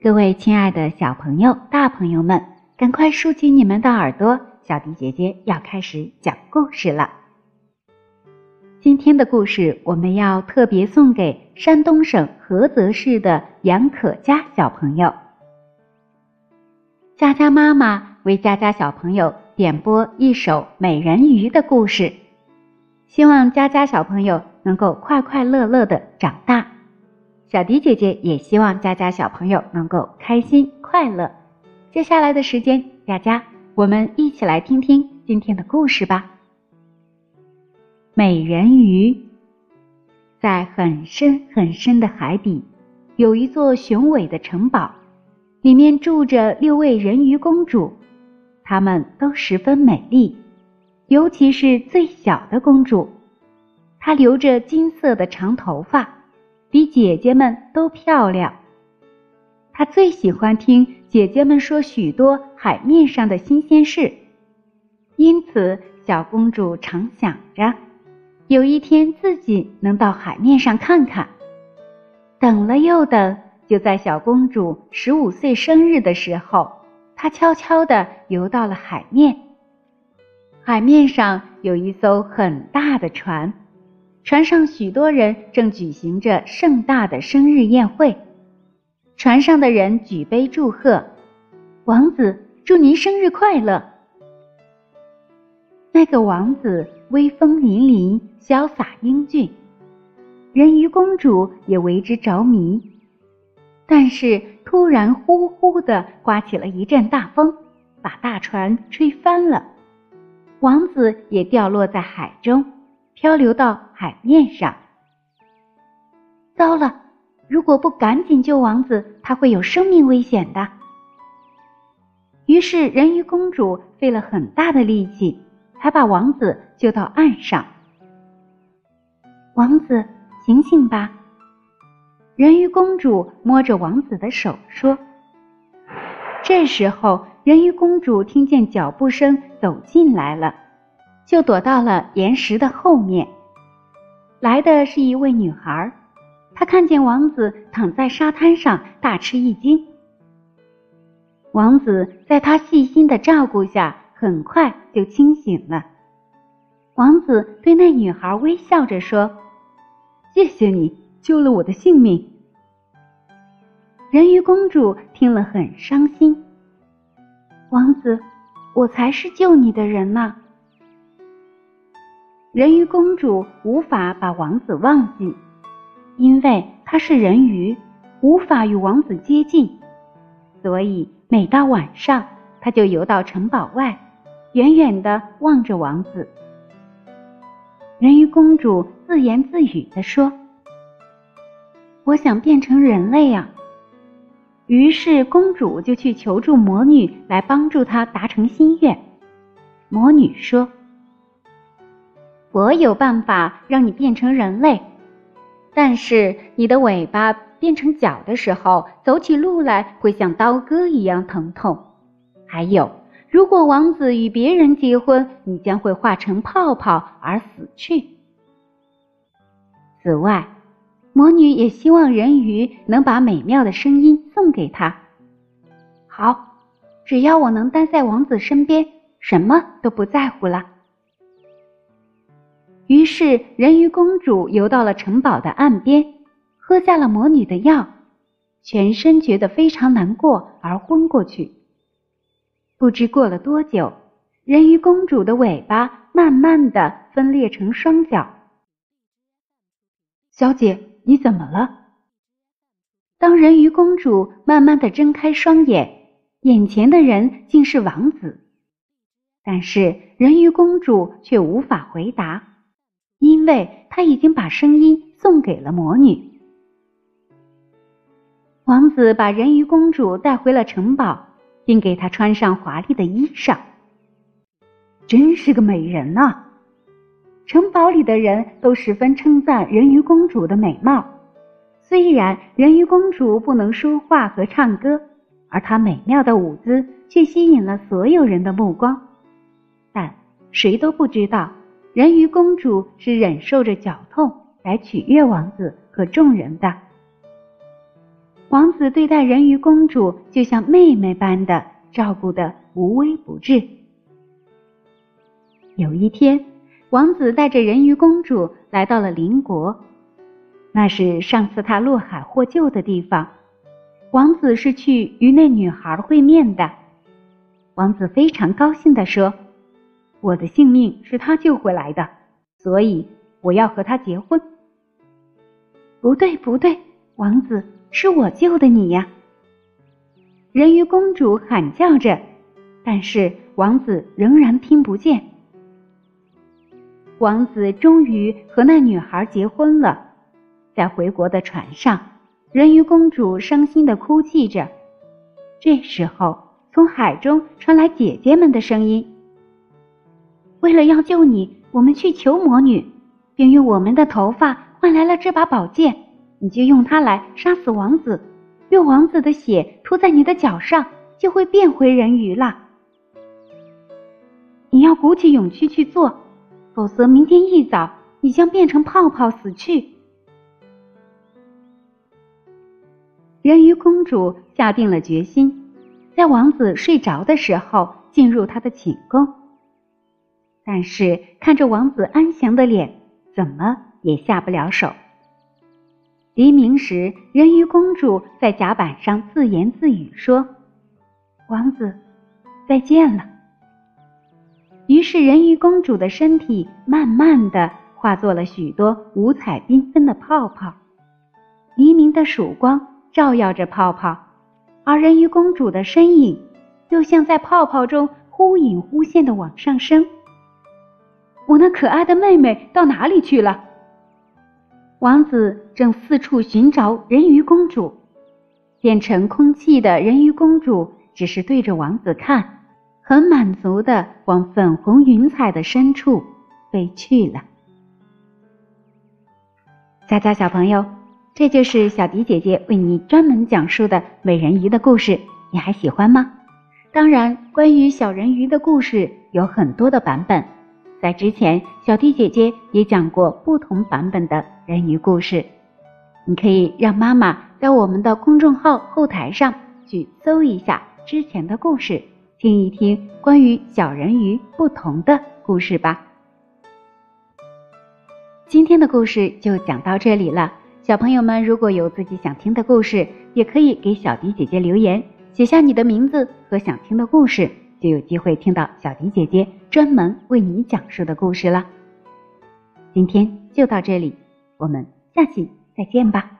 各位亲爱的小朋友、大朋友们，赶快竖起你们的耳朵，小迪姐姐要开始讲故事了。今天的故事我们要特别送给山东省菏泽市的杨可佳小朋友。佳佳妈妈为佳佳小朋友点播一首美人鱼的故事，希望佳佳小朋友能够快快乐乐的长大。小迪姐姐也希望佳佳小朋友能够开心快乐。接下来的时间，佳佳，我们一起来听听今天的故事吧。美人鱼在很深很深的海底，有一座雄伟的城堡，里面住着六位人鱼公主，她们都十分美丽，尤其是最小的公主，她留着金色的长头发。比姐姐们都漂亮。她最喜欢听姐姐们说许多海面上的新鲜事，因此小公主常想着，有一天自己能到海面上看看。等了又等，就在小公主十五岁生日的时候，她悄悄地游到了海面。海面上有一艘很大的船。船上许多人正举行着盛大的生日宴会，船上的人举杯祝贺：“王子，祝您生日快乐！”那个王子威风凛凛、潇洒英俊，人鱼公主也为之着迷。但是突然，呼呼的刮起了一阵大风，把大船吹翻了，王子也掉落在海中。漂流到海面上。糟了！如果不赶紧救王子，他会有生命危险的。于是，人鱼公主费了很大的力气，才把王子救到岸上。王子，醒醒吧！人鱼公主摸着王子的手说。这时候，人鱼公主听见脚步声走进来了。就躲到了岩石的后面。来的是一位女孩，她看见王子躺在沙滩上，大吃一惊。王子在她细心的照顾下，很快就清醒了。王子对那女孩微笑着说：“谢谢你救了我的性命。”人鱼公主听了很伤心。王子，我才是救你的人呢。人鱼公主无法把王子忘记，因为她是人鱼，无法与王子接近，所以每到晚上，她就游到城堡外，远远地望着王子。人鱼公主自言自语地说：“我想变成人类呀。”于是公主就去求助魔女来帮助她达成心愿。魔女说。我有办法让你变成人类，但是你的尾巴变成脚的时候，走起路来会像刀割一样疼痛。还有，如果王子与别人结婚，你将会化成泡泡而死去。此外，魔女也希望人鱼能把美妙的声音送给他。好，只要我能待在王子身边，什么都不在乎了。于是，人鱼公主游到了城堡的岸边，喝下了魔女的药，全身觉得非常难过而昏过去。不知过了多久，人鱼公主的尾巴慢慢的分裂成双脚。小姐，你怎么了？当人鱼公主慢慢的睁开双眼，眼前的人竟是王子，但是人鱼公主却无法回答。因为他已经把声音送给了魔女。王子把人鱼公主带回了城堡，并给她穿上华丽的衣裳。真是个美人呐！城堡里的人都十分称赞人鱼公主的美貌。虽然人鱼公主不能说话和唱歌，而她美妙的舞姿却吸引了所有人的目光，但谁都不知道。人鱼公主是忍受着绞痛来取悦王子和众人的。王子对待人鱼公主就像妹妹般的照顾的无微不至。有一天，王子带着人鱼公主来到了邻国，那是上次他落海获救的地方。王子是去与那女孩会面的。王子非常高兴地说：“我的性命是他救回来的，所以我要和他结婚。”不对，不对，王子是我救的你呀！人鱼公主喊叫着，但是王子仍然听不见。王子终于和那女孩结婚了，在回国的船上，人鱼公主伤心的哭泣着。这时候。从海中传来姐姐们的声音。为了要救你，我们去求魔女，并用我们的头发换来了这把宝剑。你就用它来杀死王子，用王子的血涂在你的脚上，就会变回人鱼了。你要鼓起勇气去做，否则明天一早你将变成泡泡死去。人鱼公主下定了决心。在王子睡着的时候，进入他的寝宫。但是看着王子安详的脸，怎么也下不了手。黎明时，人鱼公主在甲板上自言自语说：“王子，再见了。”于是，人鱼公主的身体慢慢的化作了许多五彩缤纷的泡泡。黎明的曙光照耀着泡泡。而人鱼公主的身影，又像在泡泡中忽隐忽现的往上升。我那可爱的妹妹到哪里去了？王子正四处寻找人鱼公主，变成空气的人鱼公主只是对着王子看，很满足的往粉红云彩的深处飞去了。佳佳小朋友。这就是小迪姐姐为你专门讲述的美人鱼的故事，你还喜欢吗？当然，关于小人鱼的故事有很多的版本，在之前小迪姐姐也讲过不同版本的人鱼故事，你可以让妈妈在我们的公众号后台上去搜一下之前的故事，听一听关于小人鱼不同的故事吧。今天的故事就讲到这里了。小朋友们，如果有自己想听的故事，也可以给小迪姐姐留言，写下你的名字和想听的故事，就有机会听到小迪姐姐专门为你讲述的故事了。今天就到这里，我们下期再见吧。